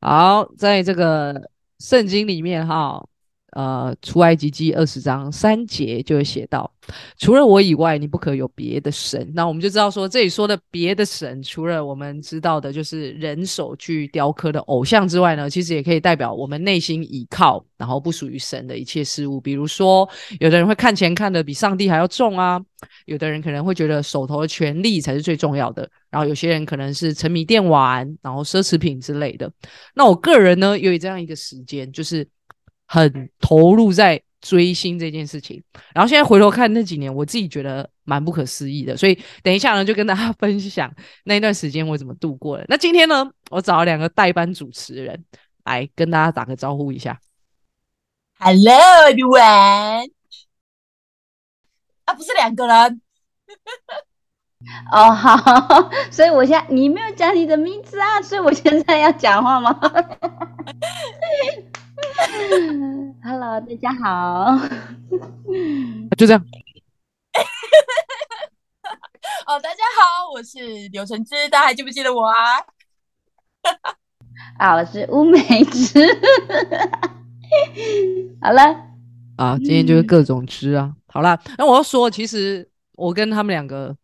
好，在这个圣经里面哈。呃，出埃及记二十章三节就会写到，除了我以外，你不可有别的神。那我们就知道说，这里说的别的神，除了我们知道的，就是人手去雕刻的偶像之外呢，其实也可以代表我们内心倚靠，然后不属于神的一切事物。比如说，有的人会看钱看得比上帝还要重啊，有的人可能会觉得手头的权力才是最重要的，然后有些人可能是沉迷电玩，然后奢侈品之类的。那我个人呢，有这样一个时间，就是。很投入在追星这件事情，然后现在回头看那几年，我自己觉得蛮不可思议的。所以等一下呢，就跟大家分享那一段时间我怎么度过的。那今天呢，我找了两个代班主持人来跟大家打个招呼一下。Hello everyone，啊，不是两个人。哦，好，所以我现在你没有讲你的名字啊，所以我现在要讲话吗 Hello，大家好。就这样。哦，大家好，我是刘承芝，大家还记不记得我啊？啊，我是乌梅枝。好了。啊，今天就是各种吃啊。好啦，那我要说，其实我跟他们两个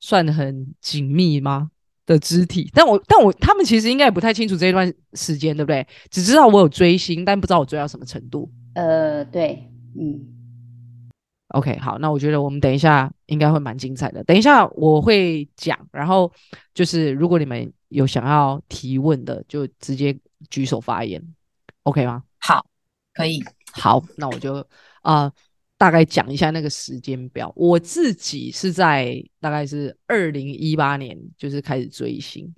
算很紧密吗？的肢体，但我但我他们其实应该也不太清楚这一段时间，对不对？只知道我有追星，但不知道我追到什么程度。呃，对，嗯。OK，好，那我觉得我们等一下应该会蛮精彩的。等一下我会讲，然后就是如果你们有想要提问的，就直接举手发言，OK 吗？好，可以。好，那我就啊。大概讲一下那个时间表。我自己是在大概是二零一八年，就是开始追星，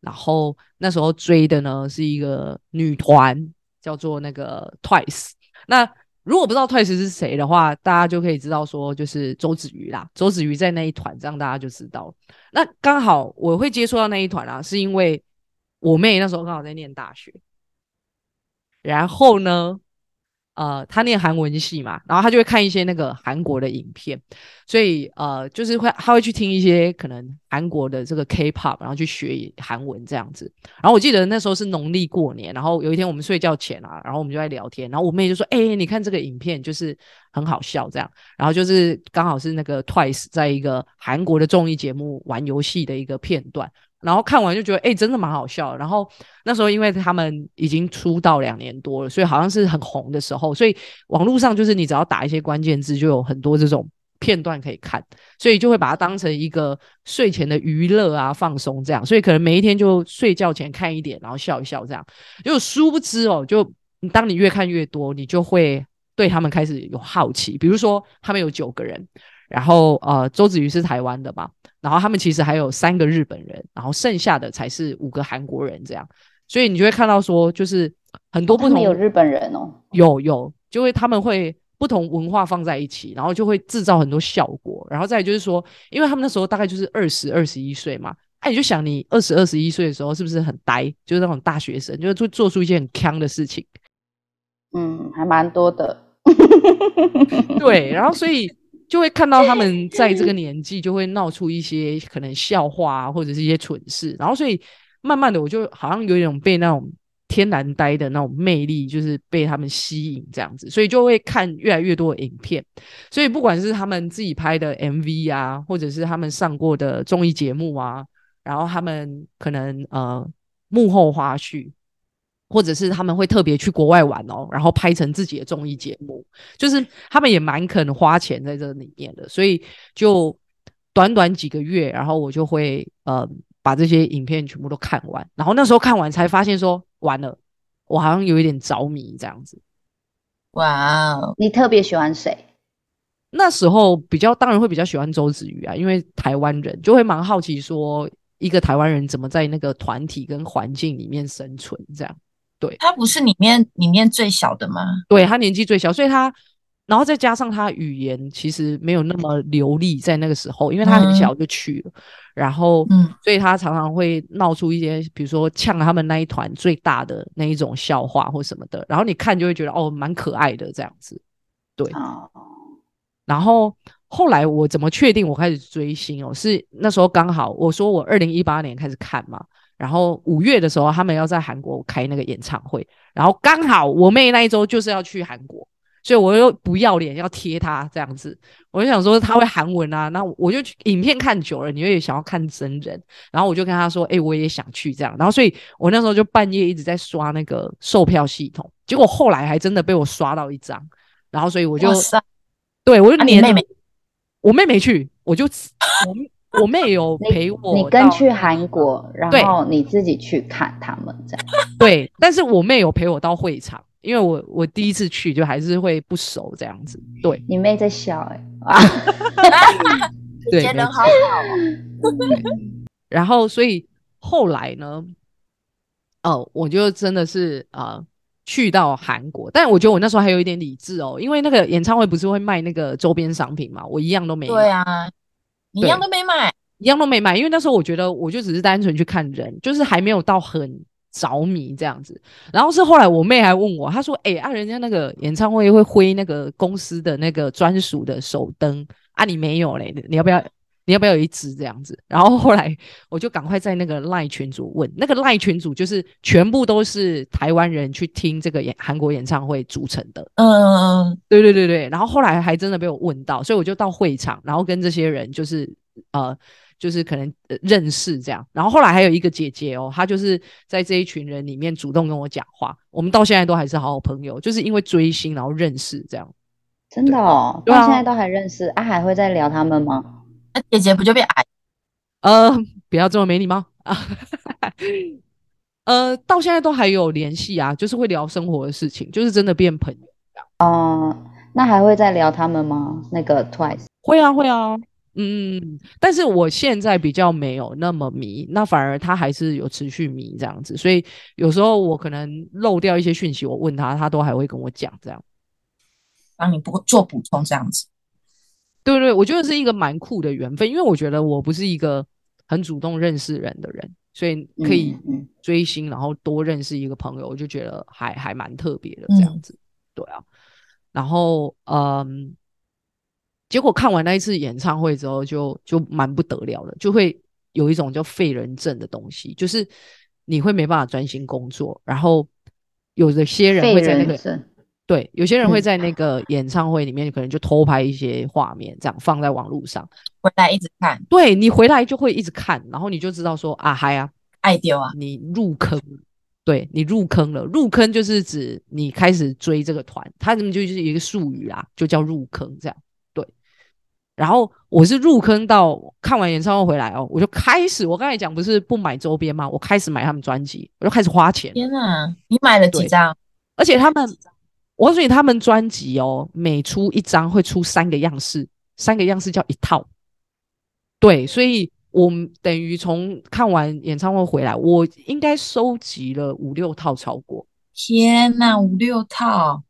然后那时候追的呢是一个女团，叫做那个 Twice。那如果不知道 Twice 是谁的话，大家就可以知道说就是周子瑜啦。周子瑜在那一团，这样大家就知道。那刚好我会接触到那一团啊，是因为我妹那时候刚好在念大学，然后呢。呃，他念韩文系嘛，然后他就会看一些那个韩国的影片，所以呃，就是会他会去听一些可能韩国的这个 K-pop，然后去学韩文这样子。然后我记得那时候是农历过年，然后有一天我们睡觉前啊，然后我们就在聊天，然后我妹就说：“哎，你看这个影片，就是很好笑这样。”然后就是刚好是那个 Twice 在一个韩国的综艺节目玩游戏的一个片段。然后看完就觉得，哎，真的蛮好笑。然后那时候，因为他们已经出道两年多了，所以好像是很红的时候，所以网络上就是你只要打一些关键字，就有很多这种片段可以看，所以就会把它当成一个睡前的娱乐啊，放松这样。所以可能每一天就睡觉前看一点，然后笑一笑这样。就殊不知哦，就当你越看越多，你就会对他们开始有好奇。比如说，他们有九个人。然后呃，周子瑜是台湾的嘛，然后他们其实还有三个日本人，然后剩下的才是五个韩国人这样，所以你就会看到说，就是很多不同有日本人哦，有有，就会他们会不同文化放在一起，然后就会制造很多效果，然后再就是说，因为他们那时候大概就是二十二十一岁嘛，哎，你就想你二十二十一岁的时候是不是很呆，就是那种大学生，就是做做出一些很坑的事情，嗯，还蛮多的，对，然后所以。就会看到他们 在这个年纪就会闹出一些可能笑话啊，或者是一些蠢事，然后所以慢慢的我就好像有一种被那种天然呆的那种魅力，就是被他们吸引这样子，所以就会看越来越多的影片。所以不管是他们自己拍的 MV 啊，或者是他们上过的综艺节目啊，然后他们可能呃幕后花絮。或者是他们会特别去国外玩哦，然后拍成自己的综艺节目，就是他们也蛮肯花钱在这里面的，所以就短短几个月，然后我就会呃把这些影片全部都看完，然后那时候看完才发现说完了，我好像有一点着迷这样子。哇哦，你特别喜欢谁？那时候比较当然会比较喜欢周子瑜啊，因为台湾人就会蛮好奇说一个台湾人怎么在那个团体跟环境里面生存这样。对他不是里面里面最小的吗？对他年纪最小，所以他，然后再加上他语言其实没有那么流利，在那个时候，因为他很小就去了，然后，嗯，所以他常常会闹出一些，比如说呛他们那一团最大的那一种笑话或什么的，然后你看就会觉得哦，蛮可爱的这样子，对。哦然后后来我怎么确定我开始追星哦？是那时候刚好我说我二零一八年开始看嘛。然后五月的时候他们要在韩国开那个演唱会，然后刚好我妹那一周就是要去韩国，所以我又不要脸要贴她这样子，我就想说她会韩文啊，那我就影片看久了，你也想要看真人，然后我就跟她说，哎，我也想去这样，然后所以我那时候就半夜一直在刷那个售票系统，结果后来还真的被我刷到一张，然后所以我就对我就黏妹妹，我妹没去，我就我。我妹有 陪我，你跟去韩国，然后你自己去看他们这样。对，但是我妹有陪我到会场，因为我我第一次去就还是会不熟这样子。对，你妹在笑哎啊，对，人好好。然后所以后来呢，哦，我就真的是啊去到韩国，但我觉得我那时候还有一点理智哦，因为那个演唱会不是会卖那个周边商品嘛，我一样都没。对啊。一样都没买，一样都没买，因为那时候我觉得我就只是单纯去看人，就是还没有到很着迷这样子。然后是后来我妹还问我，她说：“哎，啊，人家那个演唱会会挥那个公司的那个专属的手灯啊，你没有嘞？你要不要？你要不要有一支这样子？”然后后来我就赶快在那个赖群组问，那个赖群组就是全部都是台湾人去听这个演韩国演唱会组成的。嗯嗯嗯，对对对对。然后后来还真的被我问到，所以我就到会场，然后跟这些人就是呃，就是可能认识这样。然后后来还有一个姐姐哦，她就是在这一群人里面主动跟我讲话，我们到现在都还是好好朋友，就是因为追星然后认识这样。真的哦，到现在都还认识啊？还会再聊他们吗？那姐姐不就变矮？呃，不要这么没礼貌啊！呃，到现在都还有联系啊，就是会聊生活的事情，就是真的变朋友这样。哦，那还会再聊他们吗？那个 Twice 会啊，会啊，嗯，但是我现在比较没有那么迷，那反而他还是有持续迷这样子，所以有时候我可能漏掉一些讯息，我问他，他都还会跟我讲这样，帮你补做补充这样子。对对，我觉得是一个蛮酷的缘分，因为我觉得我不是一个很主动认识人的人，所以可以追星，然后多认识一个朋友，我就觉得还还蛮特别的这样子。对啊，然后嗯，结果看完那一次演唱会之后，就就蛮不得了的，就会有一种叫废人症的东西，就是你会没办法专心工作，然后有的些人会在那个。对，有些人会在那个演唱会里面，可能就偷拍一些画面，这样放在网络上，回来一直看。对你回来就会一直看，然后你就知道说啊嗨啊，爱丢啊，你入坑，对你入坑了。入坑就是指你开始追这个团，他们就是一个术语啊，就叫入坑这样。对，然后我是入坑到看完演唱会回来哦，我就开始，我刚才讲不是不买周边吗？我开始买他们专辑，我就开始花钱。天哪，你买了几张？而且他们。我告诉你，他们专辑哦，每出一张会出三个样式，三个样式叫一套。对，所以我等于从看完演唱会回来，我应该收集了五六套超过。天呐，五六套！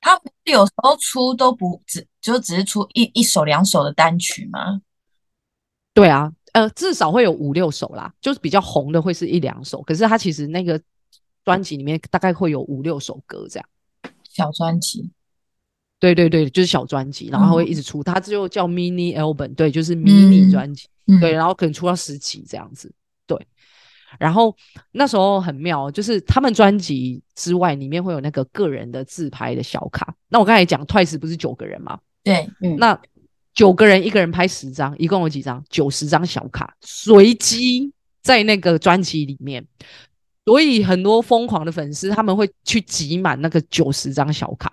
他有时候出都不只，就只是出一一首两首的单曲吗？对啊，呃，至少会有五六首啦，就是比较红的会是一两首，可是他其实那个专辑里面大概会有五六首歌这样。小专辑，对对对，就是小专辑，然后会一直出，它就叫 mini album，对，就是 mini 专辑，对，然后可能出到十集这样子，对。然后那时候很妙，就是他们专辑之外，里面会有那个个人的自拍的小卡。那我刚才讲 Twice 不是九个人吗？对，嗯那九个人一个人拍十张，一共有几张？九十张小卡，随机在那个专辑里面。所以很多疯狂的粉丝他们会去集满那个九十张小卡，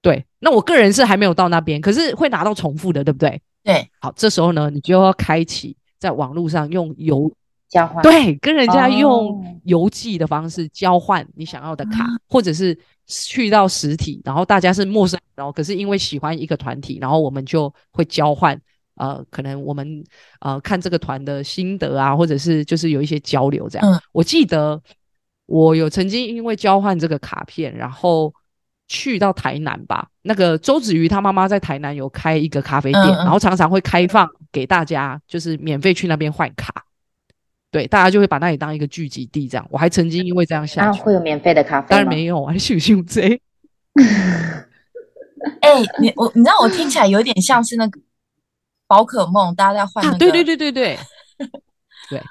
对。那我个人是还没有到那边，可是会拿到重复的，对不对？对。好，这时候呢，你就要开启在网络上用邮交换，对，跟人家用邮寄的方式交换你想要的卡，或者是去到实体，然后大家是陌生，然后可是因为喜欢一个团体，然后我们就会交换。呃，可能我们呃看这个团的心得啊，或者是就是有一些交流这样。我记得我有曾经因为交换这个卡片，然后去到台南吧。那个周子瑜他妈妈在台南有开一个咖啡店，然后常常会开放给大家，就是免费去那边换卡。对，大家就会把那里当一个聚集地这样。我还曾经因为这样下去，会有免费的咖啡？当然没有信不信这？哎，你我你知道我听起来有点像是那个。宝可梦，大家在换那个。对对对对 对，对。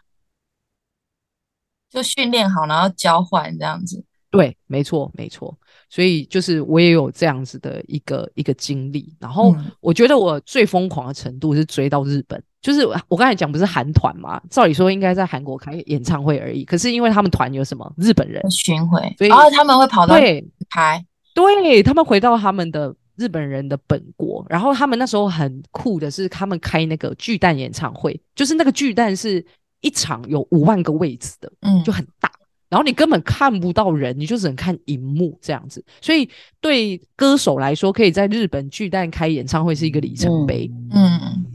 就训练好，然后交换这样子。对，没错，没错。所以就是我也有这样子的一个一个经历。然后嗯我觉得我最疯狂的程度是追到日本，就是我刚才讲不是韩团嘛，照理说应该在韩国开演唱会而已。可是因为他们团有什么日本人，巡回，所以然后他们会跑到对开，对，他们回到他们的日本人的本国，然后他们那时候很酷的是，他们开那个巨蛋演唱会，就是那个巨蛋是一场有五万个位置的，嗯，就很大，然后你根本看不到人，你就只能看荧幕这样子。所以对歌手来说，可以在日本巨蛋开演唱会是一个里程碑。嗯，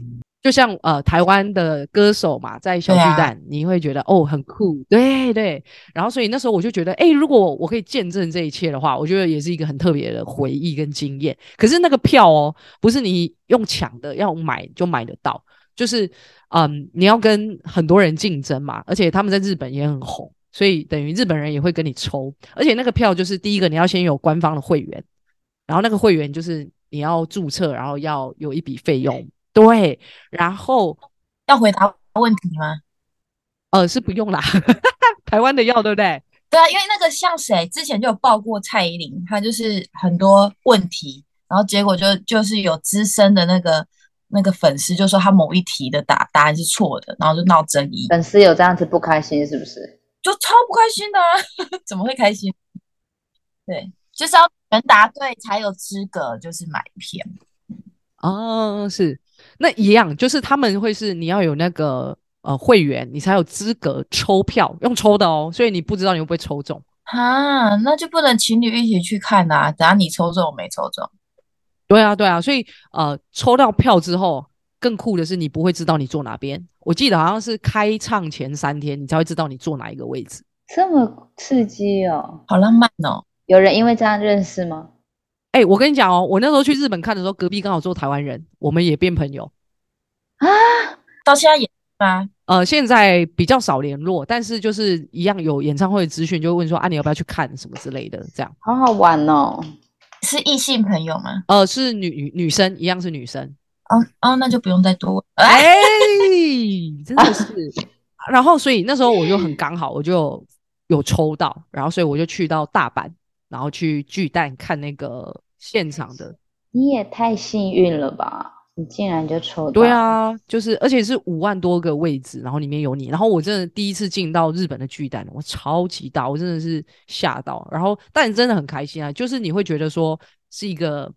就像呃台湾的歌手嘛，在小巨蛋，你会觉得哦很酷，对对。然后所以那时候我就觉得，哎、如果我可以见证这一切的话，我觉得也是一个很特别的回忆跟经验。可是那个票哦，不是你用抢的，要买就买得到，就是嗯你要跟很多人竞争嘛，而且他们在日本也很红，所以等于日本人也会跟你抽，而且那个票就是第一个你要先有官方的会员，然后那个会员就是你要注册，然后要有一笔费用。对，然后要回答问题吗？呃是不用啦，台湾的药对不对？对啊，因为那个像谁之前就有报过蔡依林，她就是很多问题，然后结果就就是有资深的那个那个粉丝就说她某一题的答答案是错的，然后就闹争议，粉丝有这样子不开心是不是？就超不开心的啊！怎么会开心？对，就是要全答对才有资格，就是买票。哦，是那一样，就是他们会是你要有那个呃会员，你才有资格抽票，用抽的哦，所以你不知道你会不会抽中。哈，那就不能情侣一起去看啊！等下你抽中我没抽中，对啊，对啊，所以呃抽到票之后，更酷的是你不会知道你坐哪边。我记得好像是开唱前三天，你才会知道你坐哪一个位置。这么刺激哦！好浪漫哦！有人因为这样认识吗？哎、我跟你讲哦，我那时候去日本看的时候，隔壁刚好坐台湾人，我们也变朋友。啊，到现在也是吗？呃，现在比较少联络，但是就是一样有演唱会的资讯，就会问说啊，你要不要去看什么之类的，这样。好好玩哦！是异性朋友吗？呃，是女女女生，一样是女生。哦哦，那就不用再多问。哎，哎、真的是。然后，所以那时候我就很刚好，我就有抽到，然后所以我就去到大阪，然后去巨蛋看那个现场的。你也太幸运了吧！你竟然就抽到，对，啊，就是而且是五万多个位置，然后里面有你，然后我真的第一次进到日本的巨蛋，我超级大，我真的是吓到。然后，但真的很开心啊，就是你会觉得说是一个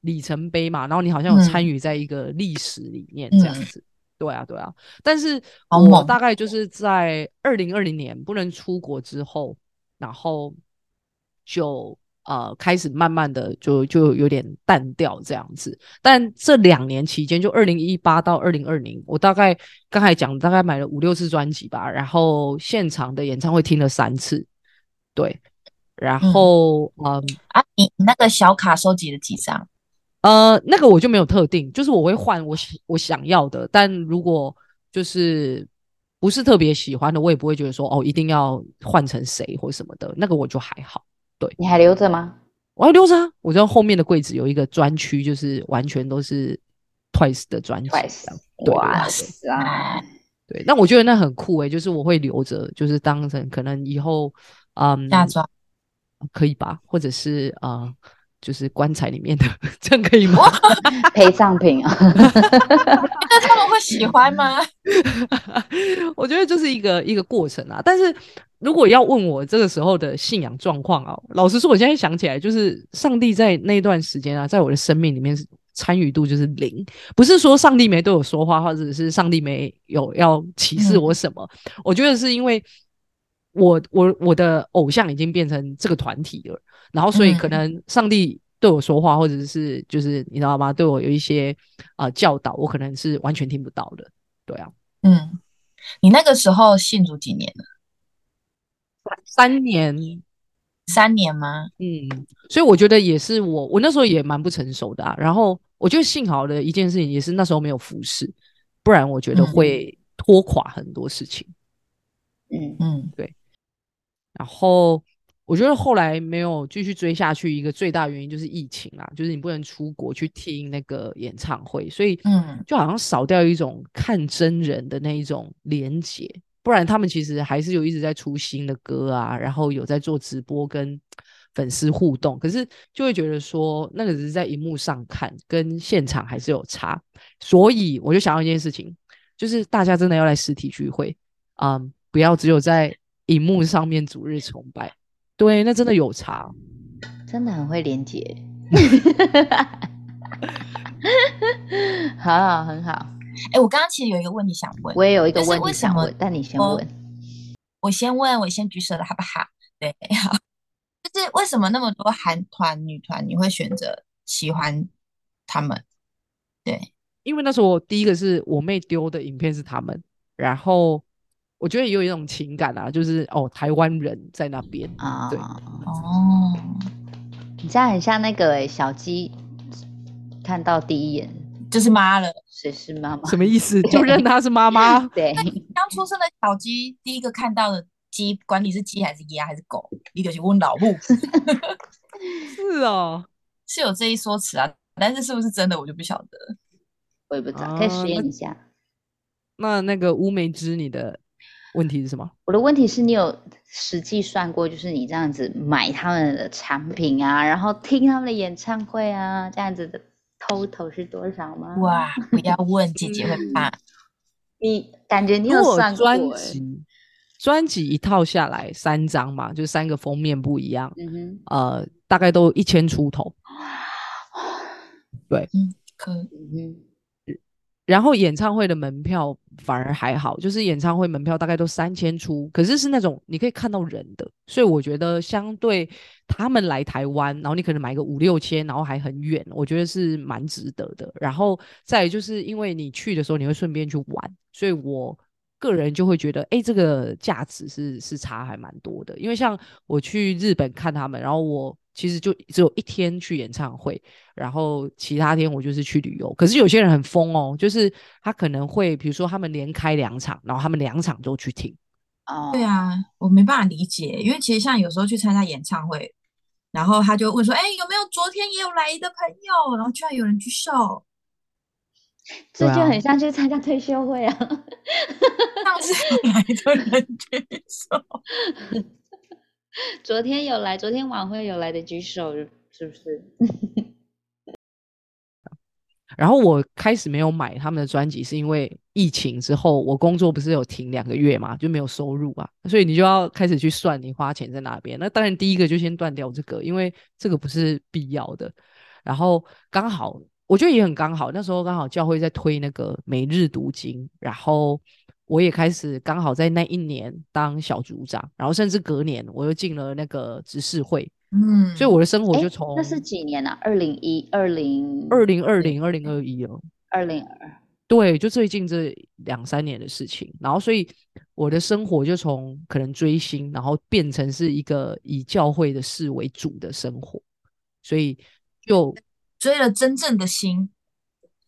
里程碑嘛，然后你好像有参嗯与在一个历史里面这样嗯子。对啊，对啊。但是我大概就是在二零二零年不能出国之后，然后就呃开始慢慢的就就有点淡掉这样子。但这两年期间，就二零一八到二零二零，我大概刚才讲大概买了五六次专辑吧，然后现场的演唱会听了三次，对，然嗯后嗯。啊，你你那个小卡收集了几张？呃，那个我就没有特定，就是我会换我喜我想要的，但如果就是不是特别喜欢的，我也不会觉得说哦一定要换成谁或什么的，那个我就还好。你还留着吗？我要留着啊，我知道后面的柜子有一个专区，就是完全都是 Twice 的专辑。Twice，对哇对塞！对，那我觉得那很酷诶、就是我会留着，就是当成可能以后嗯嫁妆？可以吧，或者是呃就是棺材里面的，这样可以吗？陪葬品啊，那他们会喜欢吗？我觉得这是一个一个过程啊。但是如果要问我这个时候的信仰状况啊，老实说，我现在想起来，就是上帝在那段时间啊，在我的生命里面是参与度就是零，不是说上帝没对我说话，或者是上帝没有要启示我什么。我觉得是因为我我我的偶像已经变成这个团体了，然后所以可嗯能上帝。对我说话，或者是就是你知道吗？对我有一些啊、呃教导，我可能是完全听不到的。对啊，嗯，你那个时候信主几年了？三年，三年吗？嗯，所以我觉得也是我，我那时候也蛮不成熟的啊。然后我觉得幸好的一件事情也是那时候没有服侍，不然我觉得嗯会拖垮很多事情。嗯，嗯对然后我觉得后来没有继续追下去，一个最大原因就是疫情啦，就是你不能出国去听那个演唱会，所以嗯就好像少掉一种看真人的那一种连结。不然他们其实还是有一直在出新的歌啊，然后有在做直播跟粉丝互动，可是就会觉得说那个只是在荧幕上看，跟现场还是有差，所以我就想到一件事情，就是大家真的要来实体聚会啊、嗯不要只有在荧幕上面逐日崇拜，对，那真的有差。真的很会连接，好好很好。哎，我刚刚其实有一个问题想问，我也有一个问题想问，但你先我问。我先问，我先举手了，好不好？对，好，就是为什么那么多韩团、女团，你会选择喜欢他们？对，因为那时候我第一个是我妹丢的影片是他们，然后我觉得也有一种情感啊，就是哦，台湾人在那边，啊，对哦，你这样很像那个欸小鸡，看到第一眼就是妈了。谁是妈妈？什么意思？就认她是妈妈？对，刚出生的小鸡，第一个看到的鸡，管你是鸡还是鸭还是狗，你就是问老母，是哦，是有这一说辞啊。但是是不是真的，我就不晓得。我也不知道，可以啊实验一下。那那个乌梅枝，你的问题是什么？我的问题是你有实际算过，就是你这样子买他们的产品啊，然后听他们的演唱会啊，这样子的 total 是多少吗？，哇，不要问，姐姐会怕。你感觉你有算过、专欸？辑专辑一套下来三张嘛，就三个封面不一样，嗯哼，呃，大概都一千出头。可嗯哼，然后演唱会的门票反而还好，就是演唱会门票大概都三千出，可是是那种你可以看到人的，所以我觉得相对他们来台湾，然后你可能买个五六千，然后还很远，我觉得是蛮值得的。然后再就是因为你去的时候你会顺便去玩，所以我个人就会觉得，哎，这个价值是是差还蛮多的。因为像我去日本看他们，然后我其实就只有一天去演唱会，然后其他天我就是去旅游。可是有些人很疯哦，就是他可能会，比如说他们连开两场，然后他们两场都去听。哦，对，啊，我没办法理解，因为其实像有时候去参加演唱会，然后他就问说：“哎，有没有昨天也有来的朋友？”然后居然有人举手，这就很像去参加退休会啊。上次有来的人举手。昨天有来，昨天晚会有来的举手，是不是？然后我开始没有买他们的专辑，是因为疫情之后，我工作不是有停两个月嘛，就没有收入啊，所以你就要开始去算你花钱在哪边。那当然第一个就先断掉这个，因为这个不是必要的。然后刚好，我觉得也很刚好，那时候刚好教会在推那个每日读经，然后我也开始刚好在那一年当小组长，然后甚至隔年我又进了那个执事会，嗯，所以我的生活就从那是几年啊？二零一、二零、二零二零、二零二一哦。二零二，对，就最近这两三年的事情，然后所以我的生活就从可能追星，然后变成是一个以教会的事为主的生活，所以就追了真正的心。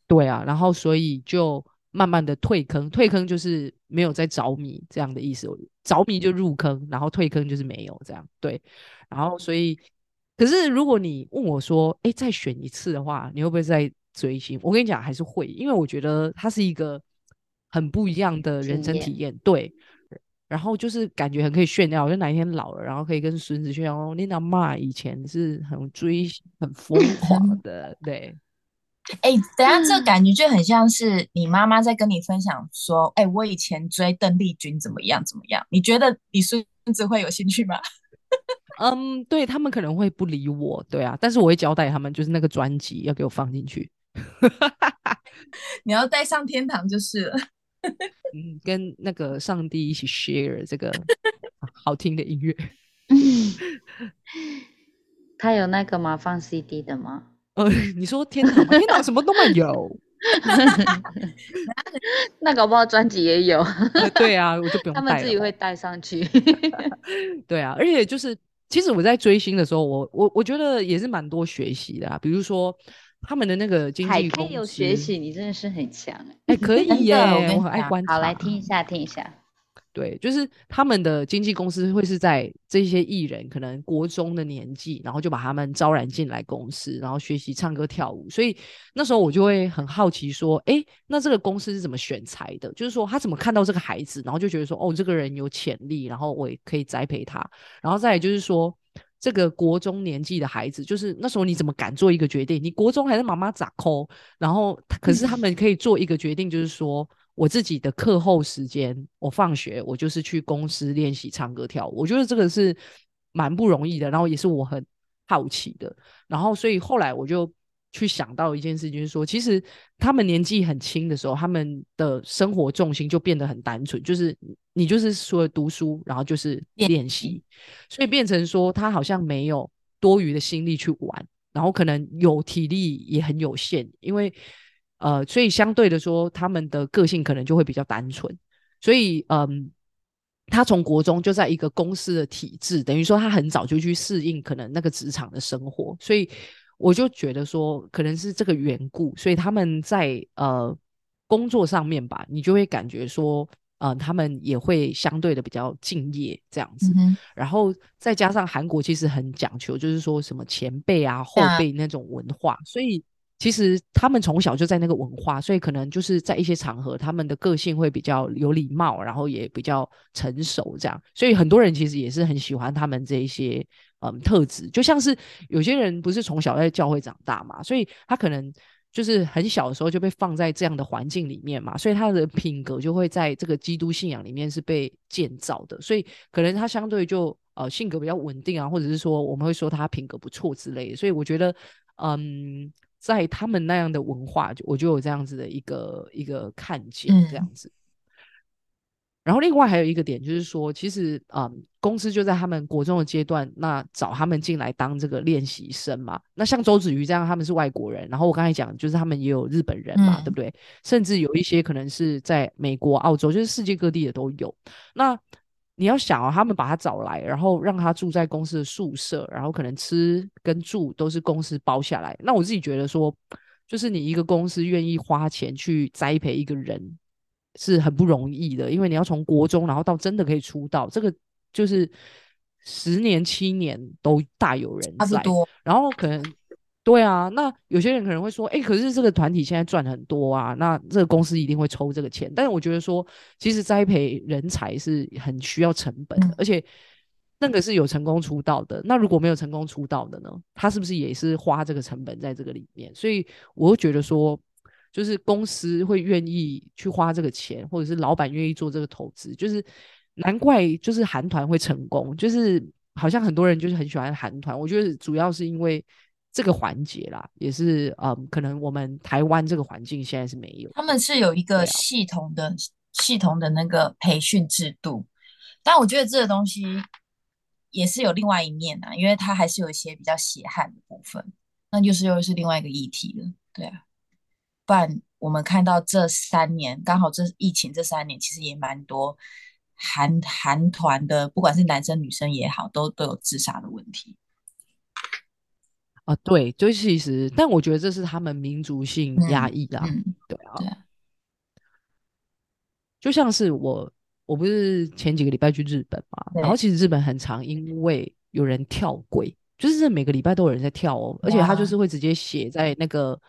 对啊，然后所以就慢慢的退坑，退坑就是没有在着迷这样的意思，着迷就入坑，然后退坑就是没有这样，对，然后所以，可是如果你问我说，哎，再选一次的话，你会不会再追星？我跟你讲，还是会，因为我觉得它是一个很不一样的人生体验，对。然后就是感觉很可以炫耀，就哪一天老了，然后可以跟孙子炫耀哦，你阿妈以前是很追星、很疯狂 的，对。哎，等下这个感觉就很像是你妈妈在跟你分享说：“哎，我以前追邓丽君怎么样怎么样？”你觉得你孙子会有兴趣吗？嗯，对他们可能会不理我，对啊，但是我会交代他们，就是那个专辑要给我放进去，你要带上天堂就是了。嗯，跟那个上帝一起 share 这个好听的音乐。他有那个吗？放 CD 的吗？呃，你说天堂？天堂什么都没有。那搞不好专辑也有，呃对啊，我就不用他们。自己会带上去。对啊，而且就是，其实我在追星的时候，我我我觉得也是蛮多学习的啊，比如说他们的那个经海纪公开有学习，你真的是很强哎。哎，可以耶，我我很爱讲观察。好，来听一下，听一下。对，就是他们的经纪公司会是在这些艺人可能国中的年纪，然后就把他们招揽进来公司，然后学习唱歌跳舞。所以那时候我就会很好奇说，哎，那这个公司是怎么选材的？就是说他怎么看到这个孩子，然后就觉得说，哦，这个人有潜力，然后我也可以栽培他。然后再就是说，这个国中年纪的孩子，就是那时候你怎么敢做一个决定？你国中还是妈妈咋抠？然后可是他们可以做一个决定，就是说。我自己的课后时间，我放学我就是去公司练习唱歌跳舞。我觉得这个是蛮不容易的，然后也是我很好奇的。然后所以后来我就去想到一件事，就是说，其实他们年纪很轻的时候，他们的生活重心就变得很单纯，就是你就是说读书，然后就是练习，所以变成说他好像没有多余的心力去玩，然后可能有体力也很有限，因为。呃，所以相对的说，他们的个性可能就会比较单纯。所以，嗯，他从国中就在一个公司的体制，等于说他很早就去适应可能那个职场的生活。所以，我就觉得说，可能是这个缘故，所以他们在呃工作上面吧，你就会感觉说，呃，他们也会相对的比较敬业这样子。然后再加上韩国其实很讲求，就是说什么前辈啊、后辈那种文化，所以。其实他们从小就在那个文化，所以可能就是在一些场合，他们的个性会比较有礼貌，然后也比较成熟，这样。所以很多人其实也是很喜欢他们这一些嗯特质，就像是有些人不是从小在教会长大嘛，所以他可能就是很小的时候就被放在这样的环境里面嘛，所以他的品格就会在这个基督信仰里面是被建造的，所以可能他相对就呃性格比较稳定啊，或者是说我们会说他品格不错之类的。所以我觉得嗯。在他们那样的文化，就我就有这样子的一个一个看见，这样子。然后另外还有一个点就是说，其实啊，公司就在他们国中的阶段，那找他们进来当这个练习生嘛。那像周子瑜这样，他们是外国人，然后我刚才讲，就是他们也有日本人嘛，对不对？甚至有一些可能是在美国、澳洲，就是世界各地的都有。那你要想哦，他们把他找来，然后让他住在公司的宿舍，然后可能吃跟住都是公司包下来。那我自己觉得说，就是你一个公司愿意花钱去栽培一个人，是很不容易的，因为你要从国中，然后到真的可以出道，这个就是十年七年都大有人在，然后可能。对啊，那有些人可能会说，哎，可是这个团体现在赚很多啊，那这个公司一定会抽这个钱。但是我觉得说，其实栽培人才是很需要成本的，而且那个是有成功出道的。那如果没有成功出道的呢？他是不是也是花这个成本在这个里面？所以我觉得说，就是公司会愿意去花这个钱，或者是老板愿意做这个投资，就是难怪就是韩团会成功，就是好像很多人就是很喜欢韩团。我觉得主要是因为。这个环节啦，也是嗯，可能我们台湾这个环境现在是没有。他们是有一个系统的、系统的那个培训制度，但我觉得这个东西也是有另外一面啊，因为它还是有一些比较血汗的部分，那就是又是另外一个议题了。对啊，不然我们看到这三年，刚好这疫情这三年，其实也蛮多韩韩团的，不管是男生女生也好，都都有自杀的问题。啊，对，就其实，但我觉得这是他们民族性压抑啊，对啊，就像是我，我不是前几个礼拜去日本嘛，然后其实日本很常，因为有人跳轨，就是每个礼拜都有人在跳哦，而且他就是会直接写在那个。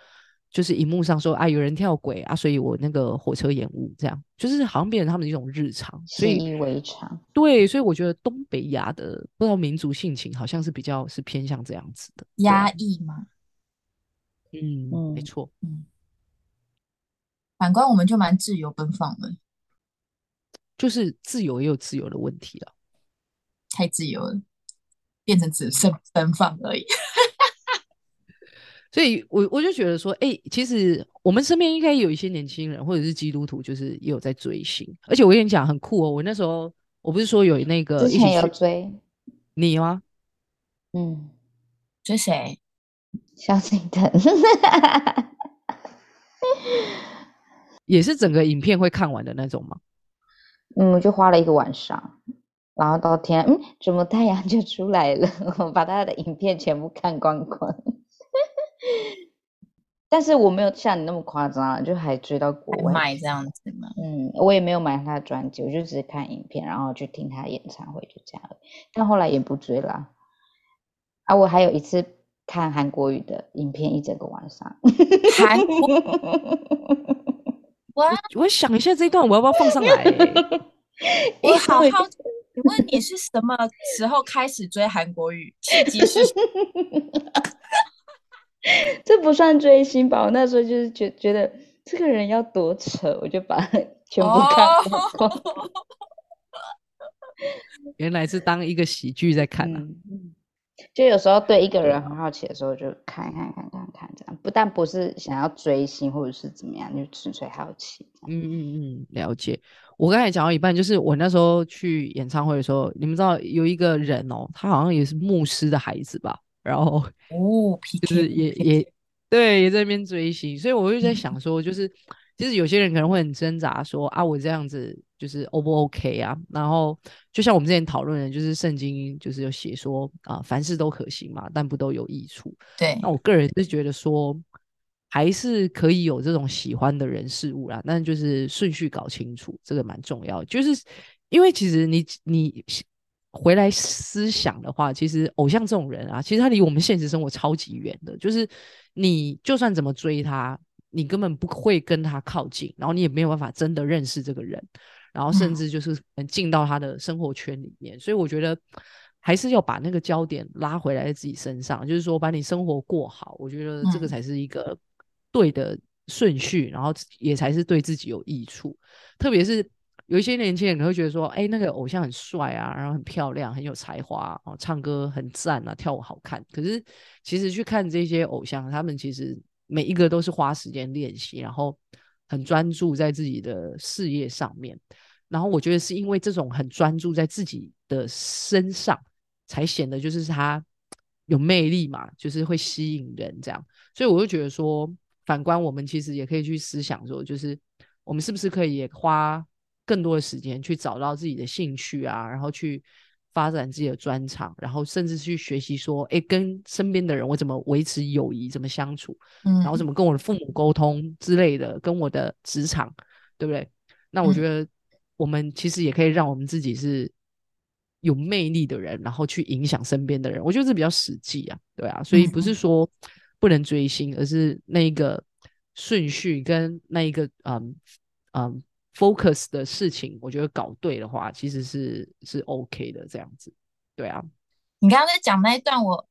就是荧幕上说啊，有人跳轨啊，所以我那个火车延误，这样就是好像变成他们的一种日常，习以为常。对，所以我觉得东北亚的不知道民族性情，好像是比较是偏向这样子的压抑吗？嗯，没错。嗯，反观我们就蛮自由奔放的，就是自由也有自由的问题了，太自由了，变成只剩奔放而已。所以，我我就觉得说，哎，其实我们身边应该有一些年轻人，或者是基督徒，就是也有在追星。而且我跟你讲，很酷哦。我那时候，我不是说有那个之前有追你吗？嗯，追谁？萧敬腾，也是整个影片会看完的那种吗？嗯，我就花了一个晚上，然后到天，嗯，怎么太阳就出来了？我把他的影片全部看光光。但是我没有像你那么夸张啊，就还追到国外。买这样子嘛？嗯，我也没有买他的专辑，我就只是看影片，然后去听他演唱会，就这样。但后来也不追啦。啊，我还有一次看韩国语的影片一整个晚上。韩国 哇，我想一下这一段我要不要放上来、欸？我好好奇，请问你是什么时候开始追韩国语？契机是？这不算追星吧？我那时候就是觉觉得这个人要多扯，我就把它 全部看光。哦，原来是当一个喜剧在看啊。嗯，就有时候对一个人很好奇的时候，就看看看看看这样，不但不是想要追星或者是怎么样，就纯粹好奇。嗯嗯嗯，了解。我刚才讲到一半，就是我那时候去演唱会的时候，你们知道有一个人哦，他好像也是牧师的孩子吧，然后哦就是也也对，也在那边追星，所以我就在想说，就是其实有些人可能会很挣扎说啊，我这样子就是 O 不 OK 啊？然后就像我们之前讨论的，就是圣经就是有写说啊，凡事都可行嘛，但不都有益处。对那我个人是觉得说，还是可以有这种喜欢的人事物啦，但就是顺序搞清楚，这个蛮重要。就是因为其实你你回来思想的话，其实偶像这种人啊，其实他离我们现实生活超级远的。就是你就算怎么追他，你根本不会跟他靠近，然后你也没有办法真的认识这个人，然后甚嗯至就是能进到他的生活圈里面。所以我觉得还是要把那个焦点拉回来在自己身上，就是说把你生活过好，我觉得这个嗯才是一个对的顺序，然后也才是对自己有益处。特别是有一些年轻人可能会觉得说，哎，那个偶像很帅啊，然后很漂亮，很有才华哦，唱歌很赞啊，跳舞好看。可是其实去看这些偶像，他们其实每一个都是花时间练习，然后很专注在自己的事业上面。然后我觉得是因为这种很专注在自己的身上，才显得就是他有魅力嘛，就是会吸引人这样。所以我就觉得说，反观我们其实也可以去思想说，就是我们是不是可以花更多的时间去找到自己的兴趣啊，然后去发展自己的专长，然后甚至去学习说，哎，跟身边的人我怎么维持友谊，怎么相处，嗯然后怎么跟我的父母沟通之类的，跟我的职场，对不对？那我觉得我们其实也可以让我们自己是有魅力的人，然后去影响身边的人。我觉得这比较实际啊，对啊，所以不是说不能追星，而是那一个顺序跟那一个嗯嗯 focus 的事情，我觉得搞对的话，其实是是 OK 的这样子，对啊。你刚刚在讲那一段，我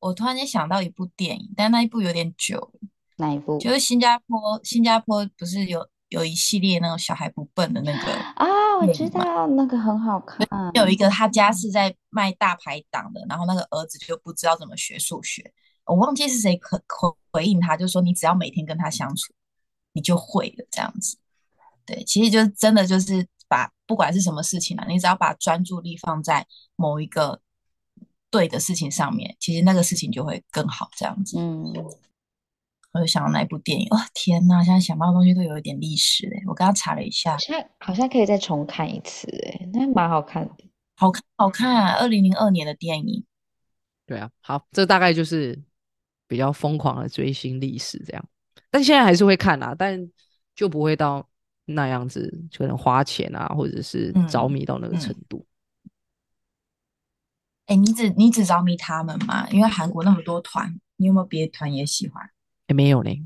我突然间想到一部电影，但那一部有点久，哪一部？就是新加坡，新加坡不是有有一系列那种小孩不笨的那个，啊，我知道那个很好看。有一个他家是在卖大排档的，然后那个儿子就不知道怎么学数学，我忘记是谁可回回应他，就说你只要每天跟他相处，你就会了这样子。对，其实就是真的就是把不管是什么事情啊，你只要把专注力放在某一个对的事情上面，其实那个事情就会更好这样子。嗯，我就想到那一部电影，哇、天呐，现在想到的东西都有一点历史嘞。我刚刚查了一下，现在好像可以再重看一次，哎，那蛮好看的。好看好看啊，二零零二年的电影。对啊，好，这大概就是比较疯狂的追星历史这样，但现在还是会看啊，但就不会到那样子，可能花钱啊，或者是着嗯迷到那个嗯程度。哎，你只你只着迷他们吗？因为韩国那么多团，你有没有别的团也喜欢？也没有嘞，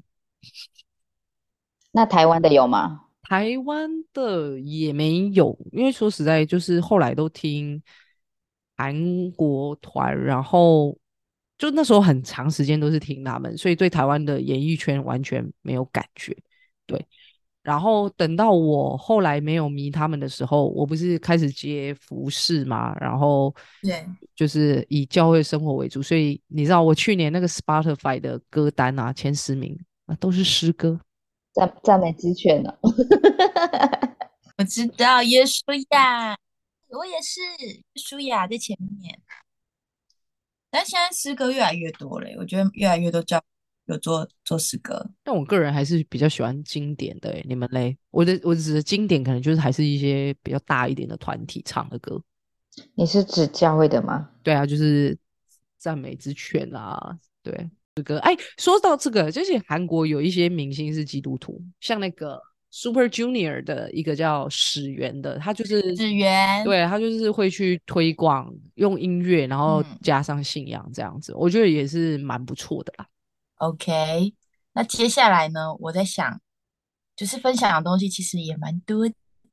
那台湾的有吗？台湾的也没有，因为说实在，就是后来都听韩国团，然后就那时候很长时间都是听他们，所以对台湾的演艺圈完全没有感觉。对，然后等到我后来没有迷他们的时候，我不是开始接服饰嘛，然后对，就是以教会生活为主，所以你知道我去年那个 Spotify 的歌单啊，前十名啊都是诗歌。赞赞美之泉呢？我知道耶稣呀，我也是耶稣呀在前面。但现在诗歌越来越多了，我觉得越来越多教有做做诗歌。但我个人还是比较喜欢经典的、欸，你们嘞？我的我指的经典，可能就是还是一些比较大一点的团体唱的歌。你是指教会的吗？对啊，就是赞美之泉啊，对，歌。哎，说到这个，就是韩国有一些明星是基督徒，像那个 Super Junior 的一个叫始源的，他就是始源，对他就是会去推广用音乐，然后嗯加上信仰这样子，我觉得也是蛮不错的啦。OK，那接下来呢，我在想，就是分享的东西其实也蛮多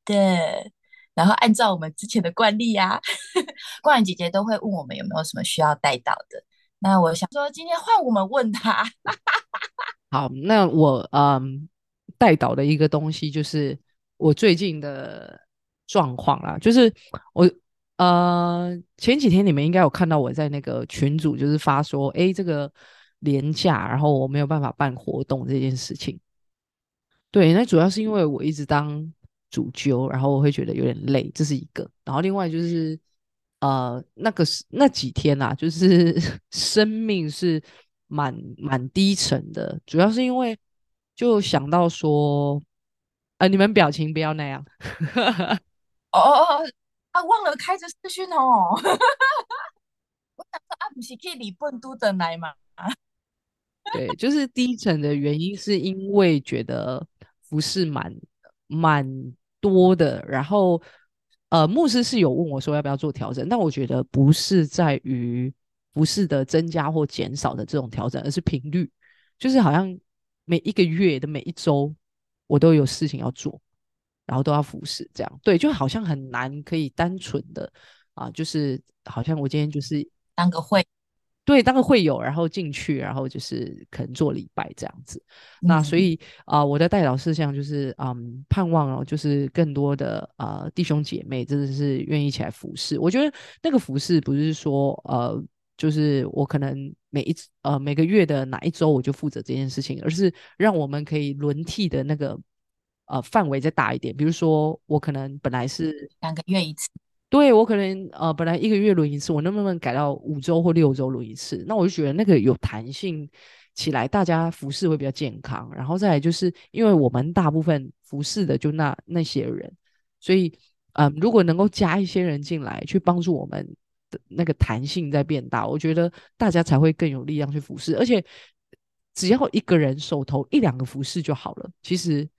的。然后按照我们之前的惯例啊，冠姐姐都会问我们有没有什么需要带到的。那我想说，今天换我们问她。好，那我嗯带导的一个东西就是我最近的状况啦，就是我呃前几天你们应该有看到我在那个群组就是发说，诶，这个廉价，然后我没有办法办活动这件事情。对，那主要是因为我一直当主揪，然后我会觉得有点累，这是一个。然后另外就是呃那个那几天啊，就是 生命是蛮蛮低沉的，主要是因为就想到说，呃，你们表情不要那样。哦哦哦啊，忘了开着视讯哦。我想说啊，不是可以礼本都等来嘛？对，就是低沉的原因是因为觉得服饰蛮蛮多的，然后呃，牧师是有问我说要不要做调整，但我觉得不是在于服饰的增加或减少的这种调整，而是频率，就是好像每一个月的每一周我都有事情要做，然后都要服侍，这样。对，就好像很难可以单纯的啊，就是好像我今天就是当个会，对，当个会友，然后进去，然后就是可能做礼拜这样子。那所嗯以啊、呃我的代祷事项就是，嗯，盼望哦，就是更多的呃弟兄姐妹真的是愿意一起来服侍。我觉得那个服侍不是说呃，就是我可能每一次呃每个月的哪一周我就负责这件事情，而是让我们可以轮替的那个呃范围再大一点。比如说我可能本来是两个月一次。对我可能呃本来一个月轮一次，我能不能改到五周或六周轮一次？那我就觉得那个有弹性起来，大家服侍会比较健康。然后再来就是因为我们大部分服侍的就那那些人，所以嗯、如果能够加一些人进来去帮助我们的那个弹性在变大，我觉得大家才会更有力量去服侍。而且只要一个人手头一两个服侍就好了，其实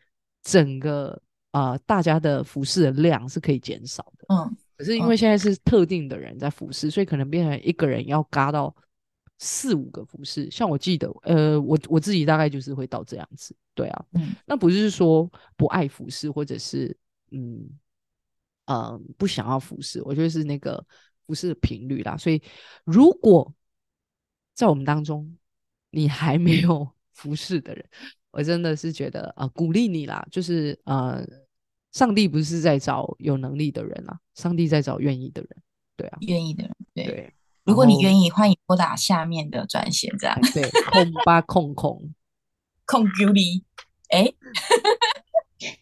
整个呃大家的服侍的量是可以减少的。嗯，可是因为现在是特定的人在服侍，所以可能变成一个人要嘎到四五个服侍。像我记得，呃，我我自己大概就是会到这样子，对啊，嗯那不是说不爱服侍，或者是嗯呃不想要服侍，我觉得是那个服侍的频率啦。所以如果在我们当中你还没有 服侍的人，我真的是觉得呃鼓励你啦，就是呃。上帝不是在找有能力的人啊，上帝在找愿意的人。对啊，愿意的人，对。对。如果你意，愿意，欢迎拨打下面的专线，这样哎对，空八空空，空 Q 里。哎，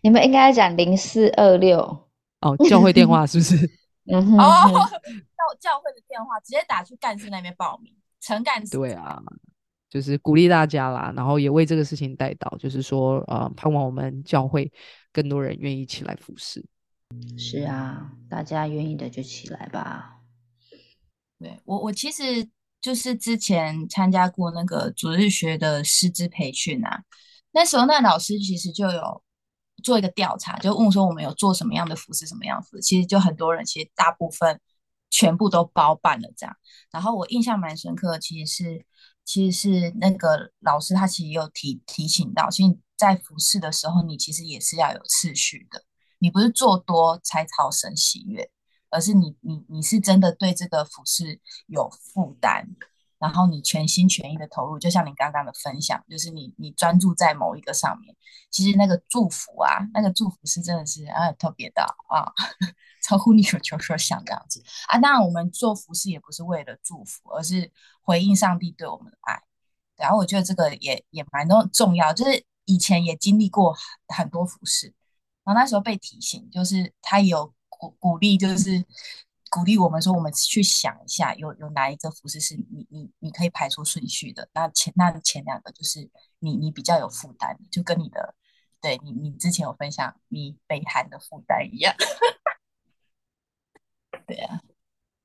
你们应该讲零四二六，哦，教会电话是不是？嗯哼哦，哼，教教会的电话直接打去干事那边报名，陈干事。对啊，就是鼓励大家啦，然后也为这个事情带到，就是说，呃，盼望我们教会更多人愿意起来服侍。是啊，大家愿意的就起来吧。对我，我其实就是之前参加过那个主日学的师资培训啊，那时候那老师其实就有做一个调查，就问说我们有做什么样的服饰，什么样的服，其实就很多人，其实大部分全部都包办了这样。然后我印象蛮深刻，其实是其实是那个老师他其实有提提醒到，其实在服饰的时候，你其实也是要有次序的，你不是做多才讨神喜悦。而是你你你是真的对这个服饰有负担，然后你全心全意的投入，就像你刚刚的分享，就是你你专注在某一个上面，其实那个祝福啊，那个祝福是真的是啊特别的啊，超乎你所求所想这样子啊。当然，我们做服饰也不是为了祝福，而是回应上帝对我们的爱。然后我觉得这个也也蛮重重要，就是以前也经历过很多服饰，然后那时候被提醒，就是他有。鼓鼓励就是鼓励我们说，我们去想一下，有有哪一个服饰是你你你可以排出顺序的？那前那前两个就是你你比较有负担，就跟你的对你你之前有分享你北韩的负担一样。对啊，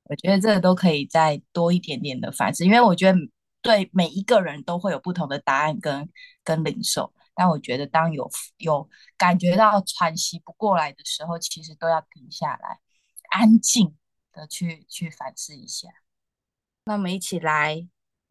我觉得这个都可以再多一点点的反思，因为我觉得对每一个人都会有不同的答案跟跟领受。但我觉得，当有有感觉到喘息不过来的时候，其实都要停下来，安静的去去反思一下。那我们一起来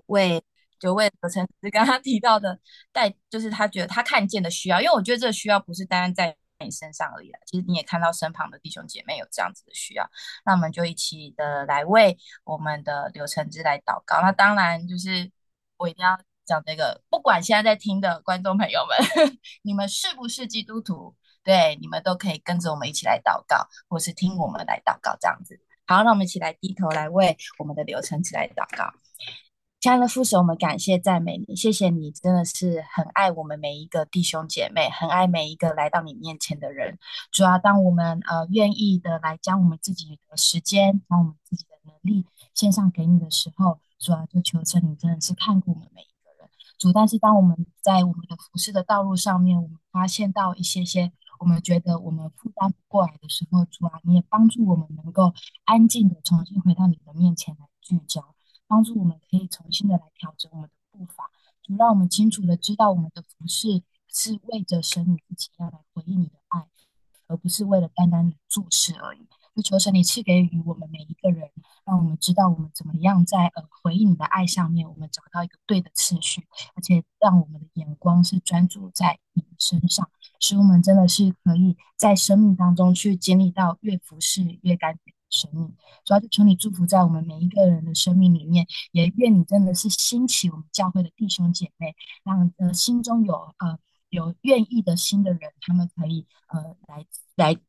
为就为何成之刚刚提到的带，就是他觉得他看见的需要，因为我觉得这个需要不是单单在你身上而已啦，其实你也看到身旁的弟兄姐妹有这样子的需要，那我们就一起的来为我们的刘成之来祷告。那当然就是我一定要。讲这个，不管现在在听的观众朋友们，你们是不是基督徒？对，你们都可以跟着我们一起来祷告，或是听我们来祷告，这样子。好，那我们一起来低头来为我们的流程起来祷告。亲爱的父神，我们感谢赞美你，谢谢你，真的是很爱我们每一个弟兄姐妹，很爱每一个来到你面前的人。主要当我们呃愿意的来将我们自己的时间，将我们自己的能力献上给你的时候，主要就求神你真的是看顾我们每一。主，但是当我们在我们的服饰的道路上面，我们发现到一些些我们觉得我们负担不过来的时候，主啊，你也帮助我们能够安静的重新回到你的面前来聚焦，帮助我们可以重新的来调整我们的步伐，主，让我们清楚的知道我们的服饰是为着神你自己要来回应你的爱，而不是为了单单的做事而已。就求神你赐给予我们每一个人，让我们知道我们怎么样在呃回应你的爱上面，我们找到一个对的次序，而且让我们的眼光是专注在你身上，使我们真的是可以在生命当中去经历到越服侍越甘甜的生命。主要就求你祝福在我们每一个人的生命里面，也愿你真的是兴起我们教会的弟兄姐妹，让呃心中有呃有愿意的心的人，他们可以呃来来。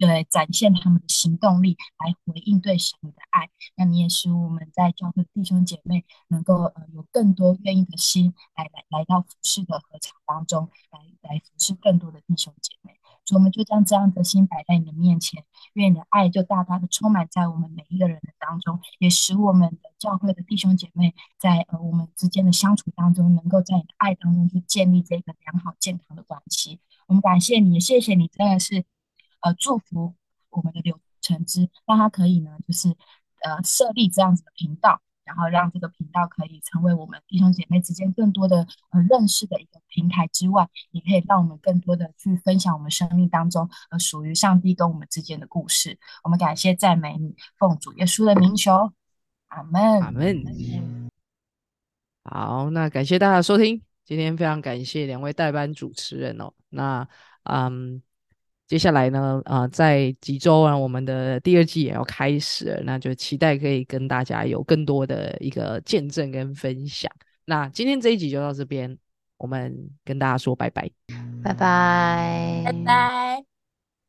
对，展现他们的行动力来回应对神的爱。那你也使我们在教会弟兄姐妹能够呃有更多愿意的心来来来到服侍的合场当中，来来服侍更多的弟兄姐妹。所以我们就将这样的心摆在你的面前，愿你的爱就大大的充满在我们每一个人的当中，也使我们的教会的弟兄姐妹在呃我们之间的相处当中，能够在你的爱当中去建立这个良好健康的关系。我们感谢你，谢谢你，真的是。呃，祝福我们的刘承之，让他可以呢，就是呃设立这样子的频道，然后让这个频道可以成为我们弟兄姐妹之间更多的呃认识的一个平台之外，也可以让我们更多的去分享我们生命当中呃属于上帝跟我们之间的故事。我们感谢赞美你，奉主耶稣的名求，阿门，阿门。好，那感谢大家收听，今天非常感谢两位代班主持人哦，那嗯。接下来呢，啊，在几周啊，我们的第二季也要开始了，那就期待可以跟大家有更多的一个见证跟分享。那今天这一集就到这边，我们跟大家说拜拜，拜拜，拜拜。